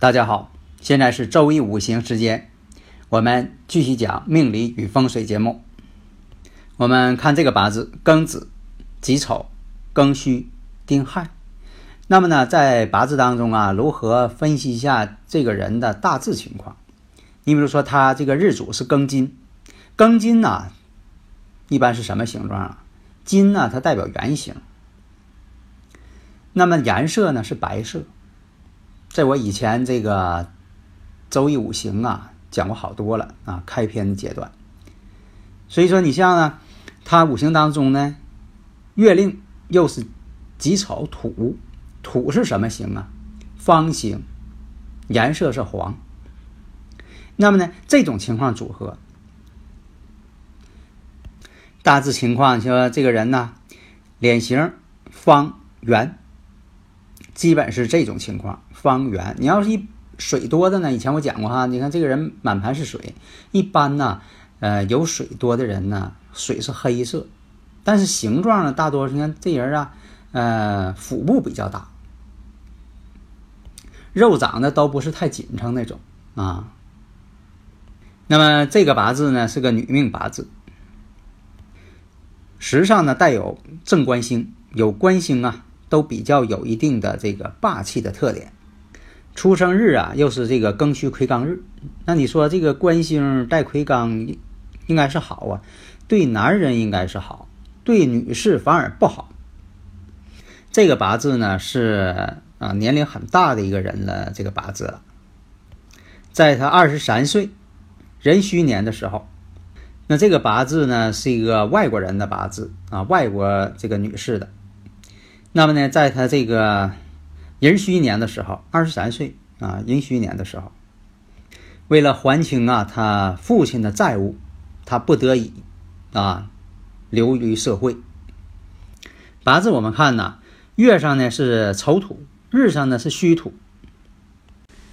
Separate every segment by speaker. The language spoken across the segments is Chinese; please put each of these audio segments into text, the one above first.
Speaker 1: 大家好，现在是周易五行时间，我们继续讲命理与风水节目。我们看这个八字：庚子、己丑、庚戌、丁亥。那么呢，在八字当中啊，如何分析一下这个人的大致情况？你比如说，他这个日主是庚金，庚金呢，一般是什么形状啊？金呢，它代表圆形。那么颜色呢是白色。在我以前这个周易五行啊讲过好多了啊，开篇阶段。所以说，你像呢，它五行当中呢，月令又是己丑土，土是什么形啊？方形，颜色是黄。那么呢，这种情况组合，大致情况说，这个人呢，脸型方圆。基本是这种情况，方圆。你要是一水多的呢？以前我讲过哈，你看这个人满盘是水，一般呢，呃，有水多的人呢，水是黑色，但是形状呢，大多你看这人啊，呃，腹部比较大，肉长得都不是太紧称那种啊。那么这个八字呢是个女命八字，时上呢带有正官星，有官星啊。都比较有一定的这个霸气的特点，出生日啊又是这个庚戌癸刚日，那你说这个官星带癸刚，应该是好啊，对男人应该是好，对女士反而不好。这个八字呢是啊年龄很大的一个人了，这个八字了，在他二十三岁壬戌年的时候，那这个八字呢是一个外国人的八字啊，外国这个女士的。那么呢，在他这个壬戌年的时候，二十三岁啊，壬戌年的时候，为了还清啊他父亲的债务，他不得已啊流于社会。八字我们看呢，月上呢是丑土，日上呢是戌土，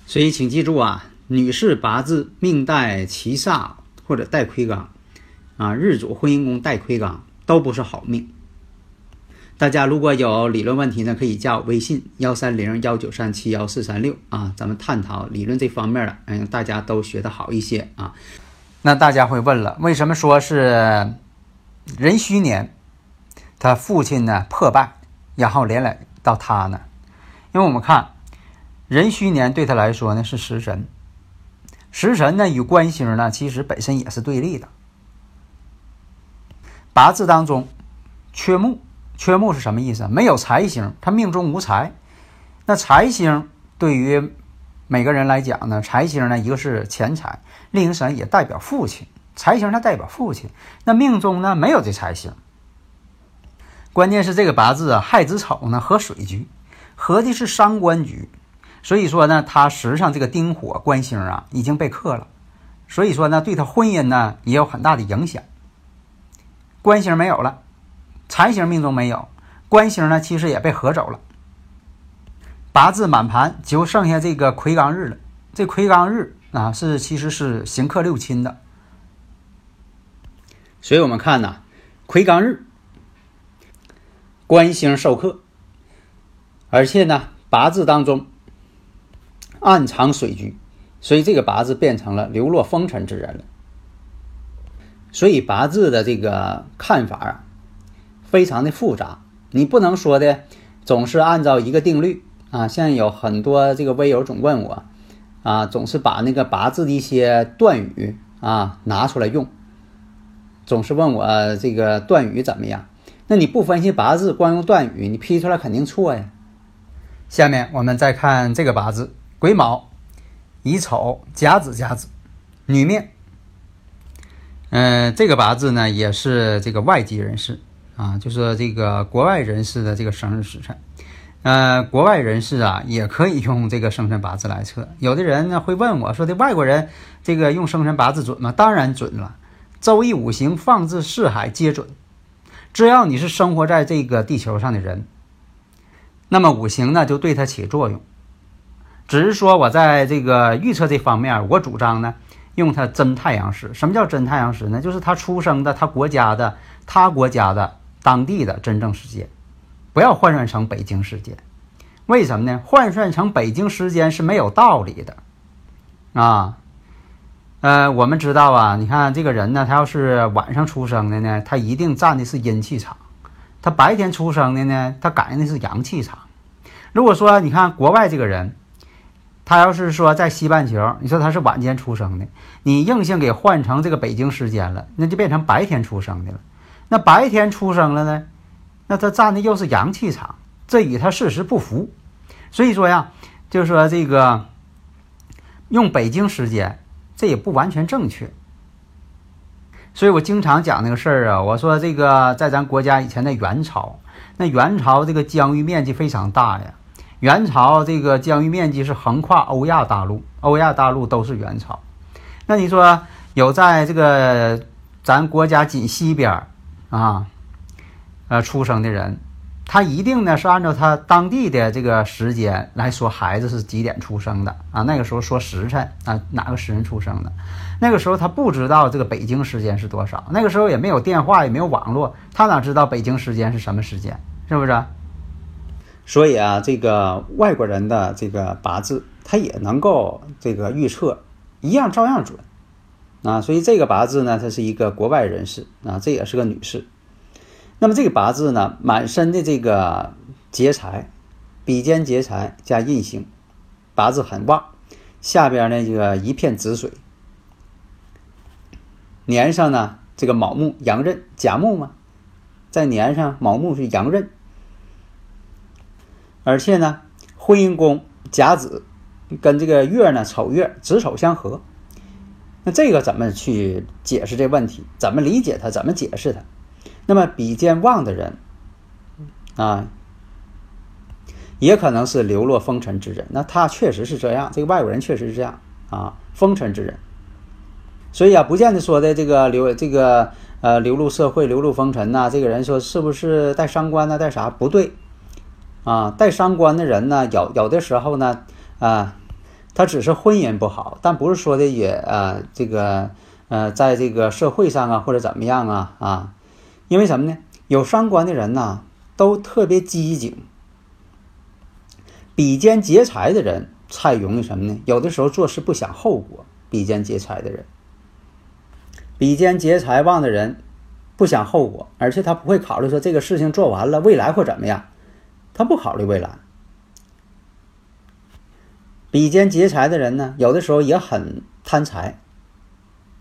Speaker 1: 所以请记住啊，女士八字命带七煞或者带魁罡啊，日主婚姻宫带魁罡都不是好命。大家如果有理论问题呢，可以加我微信幺三零幺九三七幺四三六啊，咱们探讨理论这方面的，嗯，大家都学得好一些啊。那大家会问了，为什么说是壬戌年，他父亲呢破败，然后连累到他呢？因为我们看壬戌年对他来说呢是食神，食神呢与官星呢其实本身也是对立的，八字当中缺木。缺木是什么意思？没有财星，他命中无财。那财星对于每个人来讲呢，财星呢，一个是钱财，另一个神也代表父亲。财星它代表父亲，那命中呢没有这财星。关键是这个八字啊，亥子丑呢合水局，合的是伤官局，所以说呢，他实际上这个丁火官星啊已经被克了，所以说呢，对他婚姻呢也有很大的影响。官星没有了。财星命中没有，官星呢，其实也被合走了。八字满盘就剩下这个魁罡日了。这魁罡日啊，是其实是刑克六亲的。所以我们看呐，魁罡日，官星受克，而且呢，八字当中暗藏水局，所以这个八字变成了流落风尘之人了。所以八字的这个看法啊。非常的复杂，你不能说的总是按照一个定律啊。现在有很多这个微友总问我啊，总是把那个八字的一些断语啊拿出来用，总是问我这个断语怎么样？那你不分析八字，光用断语，你批出来肯定错呀。下面我们再看这个八字：癸卯、乙丑、甲子、甲子，女命嗯，这个八字呢也是这个外籍人士啊，就是这个国外人士的这个生日时辰。呃，国外人士啊也可以用这个生辰八字来测。有的人呢会问我说的，外国人这个用生辰八字准吗？当然准了，周易五行放置四海皆准。只要你是生活在这个地球上的人，那么五行呢就对它起作用。只是说我在这个预测这方面，我主张呢。用它真太阳时，什么叫真太阳时呢？就是他出生的他国家的他国家的当地的真正时间，不要换算成北京时间。为什么呢？换算成北京时间是没有道理的啊。呃，我们知道啊，你看这个人呢，他要是晚上出生的呢，他一定占的是阴气场；他白天出生的呢，他感应的是阳气场。如果说你看国外这个人。他要是说在西半球，你说他是晚间出生的，你硬性给换成这个北京时间了，那就变成白天出生的了。那白天出生了呢，那他占的又是阳气场，这与他事实不符。所以说呀，就是说这个用北京时间，这也不完全正确。所以我经常讲那个事儿啊，我说这个在咱国家以前的元朝，那元朝这个疆域面积非常大呀。元朝这个疆域面积是横跨欧亚大陆，欧亚大陆都是元朝。那你说有在这个咱国家紧西边啊，呃出生的人，他一定呢是按照他当地的这个时间来说，孩子是几点出生的啊？那个时候说时辰啊，哪个时辰出生的？那个时候他不知道这个北京时间是多少，那个时候也没有电话，也没有网络，他哪知道北京时间是什么时间？是不是？所以啊，这个外国人的这个八字，他也能够这个预测，一样照样准啊。所以这个八字呢，它是一个国外人士啊，这也是个女士。那么这个八字呢，满身的这个劫财，比肩劫财加印星，八字很旺。下边呢，这个一片紫水，年上呢，这个卯木阳刃甲木嘛，在年上卯木是阳刃。而且呢，婚姻宫甲子跟这个月呢丑月子丑相合，那这个怎么去解释这问题？怎么理解它？怎么解释它？那么比肩旺的人啊，也可能是流落风尘之人。那他确实是这样，这个外国人确实是这样啊，风尘之人。所以啊，不见得说的这个流这个呃流入社会、流入风尘呐，这个人说是不是带伤官呢？带啥？不对。啊，带伤官的人呢，有有的时候呢，啊，他只是婚姻不好，但不是说的也啊，这个呃，在这个社会上啊，或者怎么样啊啊，因为什么呢？有伤官的人呢，都特别机警，比肩劫财的人才容易什么呢？有的时候做事不想后果，比肩劫财的人，比肩劫财旺的人不想后果，而且他不会考虑说这个事情做完了，未来会怎么样。他不考虑未来，比肩劫财的人呢，有的时候也很贪财，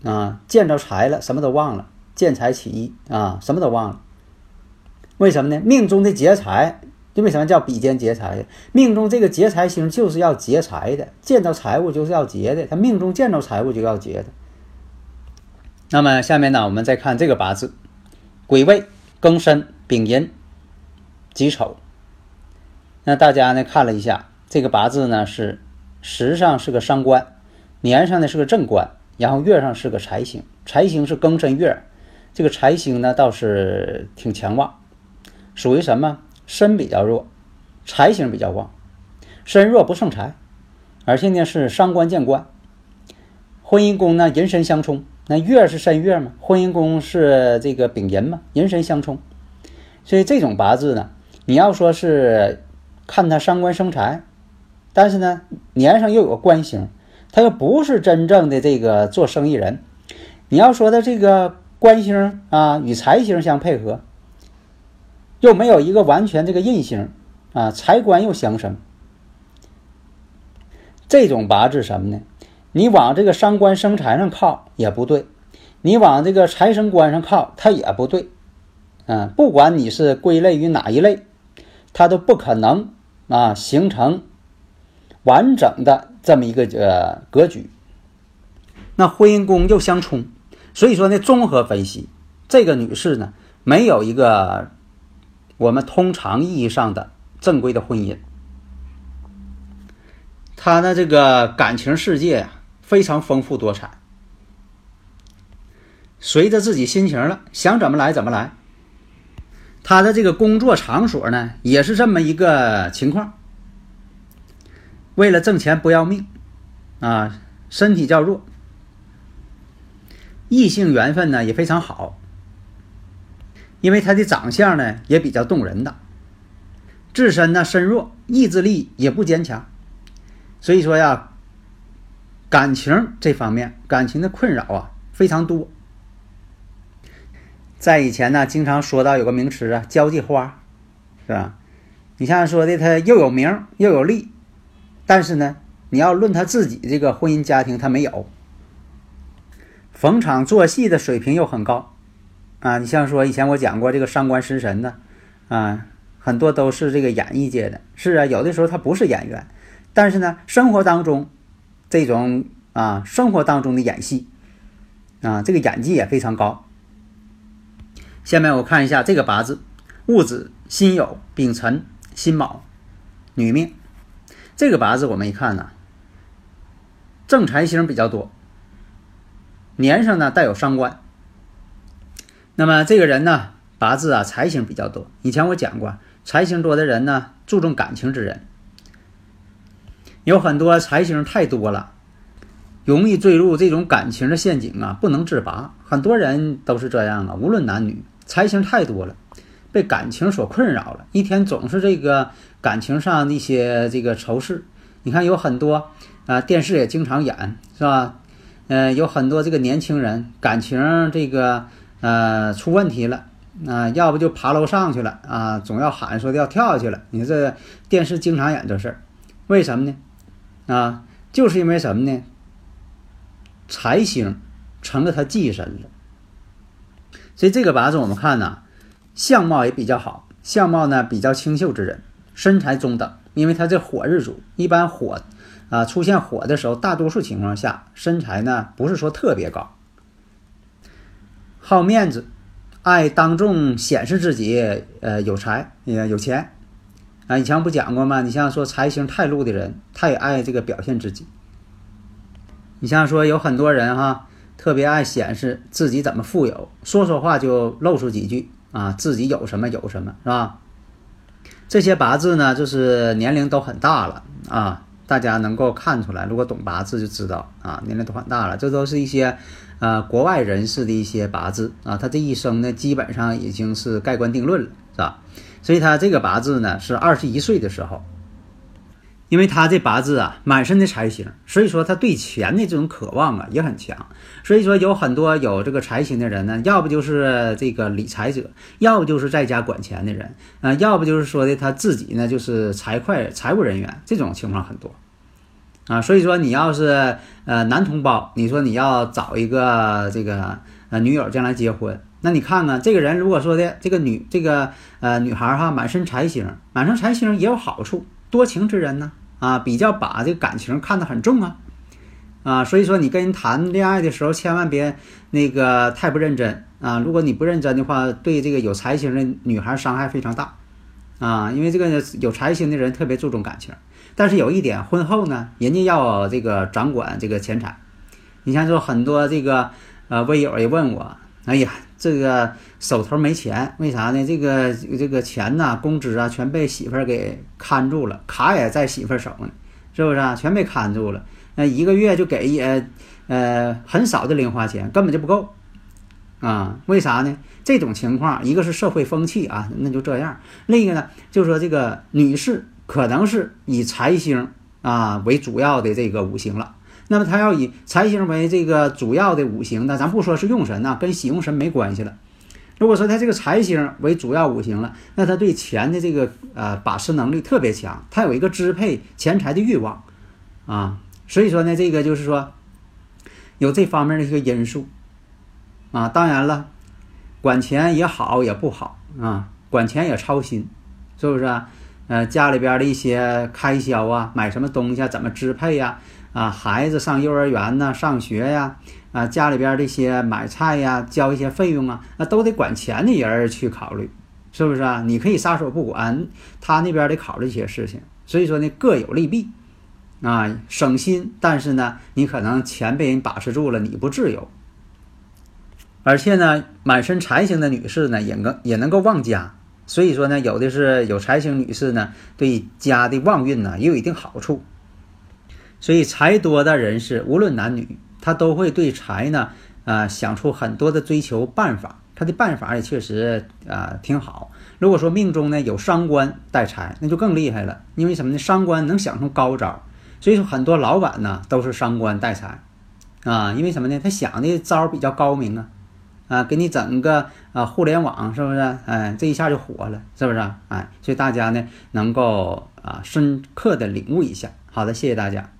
Speaker 1: 啊，见着财了，什么都忘了，见财起意啊，什么都忘了。为什么呢？命中的劫财，就为什么叫比肩劫财？命中这个劫财星就是要劫财的，见到财物就是要劫的，他命中见着财物就要劫的。那么下面呢，我们再看这个八字，癸未、庚申、丙寅、己丑。那大家呢看了一下这个八字呢是时上是个伤官，年上呢是个正官，然后月上是个财星，财星是庚申月，这个财星呢倒是挺强旺，属于什么身比较弱，财星比较旺，身弱不胜财，而且呢是伤官见官，婚姻宫呢寅申相冲，那月是申月嘛，婚姻宫是这个丙寅嘛，寅申相冲，所以这种八字呢，你要说是。看他伤官生财，但是呢，年上又有个官星，他又不是真正的这个做生意人。你要说他这个官星啊与财星相配合，又没有一个完全这个印星啊，财官又相生，这种八字什么呢？你往这个伤官生财上靠也不对，你往这个财生官上靠它也不对。嗯，不管你是归类于哪一类，它都不可能。啊，形成完整的这么一个呃格局。那婚姻宫又相冲，所以说呢，综合分析，这个女士呢，没有一个我们通常意义上的正规的婚姻，她的这个感情世界啊非常丰富多彩，随着自己心情了，想怎么来怎么来。她的这个工作场所呢，也是这么一个情况。为了挣钱不要命，啊，身体较弱，异性缘分呢也非常好，因为他的长相呢也比较动人的，自身呢身弱，意志力也不坚强，所以说呀，感情这方面感情的困扰啊非常多。在以前呢，经常说到有个名词啊，交际花，是吧？你像说的，他又有名又有利。但是呢，你要论他自己这个婚姻家庭，他没有。逢场作戏的水平又很高，啊，你像说以前我讲过这个上官食神呢，啊，很多都是这个演艺界的。是啊，有的时候他不是演员，但是呢，生活当中这种啊，生活当中的演戏，啊，这个演技也非常高。下面我看一下这个八字：戊子、辛酉、丙辰、辛卯，女命。这个八字我们一看呢，正财星比较多，年上呢带有伤官。那么这个人呢，八字啊财星比较多。以前我讲过，财星多的人呢，注重感情之人，有很多财星太多了，容易坠入这种感情的陷阱啊，不能自拔。很多人都是这样啊，无论男女，财星太多了。被感情所困扰了，一天总是这个感情上一些这个愁事。你看有很多啊，电视也经常演，是吧？嗯，有很多这个年轻人感情这个呃出问题了啊，要不就爬楼上去了啊，总要喊说要跳下去了。你这电视经常演这事儿，为什么呢？啊，就是因为什么呢？财星成了他忌神了。所以这个八字我们看呢。相貌也比较好，相貌呢比较清秀之人，身材中等，因为他这火日主，一般火啊出现火的时候，大多数情况下身材呢不是说特别高，好面子，爱当众显示自己，呃有财也有钱，啊以前不讲过吗？你像说财星太禄的人，他也爱这个表现自己，你像说有很多人哈，特别爱显示自己怎么富有，说说话就露出几句。啊，自己有什么有什么是吧？这些八字呢，就是年龄都很大了啊，大家能够看出来，如果懂八字就知道啊，年龄都很大了。这都是一些呃国外人士的一些八字啊，他这一生呢，基本上已经是盖棺定论了，是吧？所以他这个八字呢，是二十一岁的时候。因为他这八字啊，满身的财星，所以说他对钱的这种渴望啊也很强。所以说有很多有这个财星的人呢，要不就是这个理财者，要不就是在家管钱的人，啊，要不就是说的他自己呢就是财会财务人员，这种情况很多，啊，所以说你要是呃男同胞，你说你要找一个这个呃女友将来结婚，那你看看这个人如果说的这个女这个呃女孩哈满身财星，满身财星也有好处。多情之人呢，啊，比较把这个感情看得很重啊，啊，所以说你跟人谈恋爱的时候，千万别那个太不认真啊。如果你不认真的话，对这个有财星的女孩伤害非常大，啊，因为这个有财星的人特别注重感情，但是有一点，婚后呢，人家要这个掌管这个钱财。你像说很多这个呃微友也问我，哎呀。这个手头没钱，为啥呢？这个这个钱呐，工资啊，全被媳妇儿给看住了，卡也在媳妇儿手呢，是不是啊？全被看住了，那一个月就给也呃很少的零花钱，根本就不够啊？为啥呢？这种情况，一个是社会风气啊，那就这样；另一个呢，就是说这个女士可能是以财星啊为主要的这个五行了。那么他要以财星为这个主要的五行那，咱不说是用神呐，跟喜用神没关系了。如果说他这个财星为主要五行了，那他对钱的这个呃把持能力特别强，他有一个支配钱财的欲望啊。所以说呢，这个就是说有这方面的一个因素啊。当然了，管钱也好也不好啊，管钱也操心，是不是啊？呃，家里边的一些开销啊，买什么东西啊，怎么支配呀？啊，啊孩子上幼儿园呢，上学呀，啊，家里边这些买菜呀，交一些费用啊，那都得管钱的人去考虑，是不是啊？你可以撒手不管，他那边得考虑一些事情，所以说呢，各有利弊，啊，省心，但是呢，你可能钱被人把持住了，你不自由。而且呢，满身财星的女士呢，也能也能够旺家，所以说呢，有的是有财星女士呢，对家的旺运呢也有一定好处。所以财多的人士，无论男女，他都会对财呢，啊，想出很多的追求办法。他的办法也确实啊挺好。如果说命中呢有伤官带财，那就更厉害了，因为什么呢？伤官能想出高招，所以说很多老板呢都是伤官带财，啊，因为什么呢？他想的招比较高明啊。啊，给你整个啊互联网是不是？哎，这一下就火了，是不是？哎，所以大家呢能够啊深刻的领悟一下。好的，谢谢大家。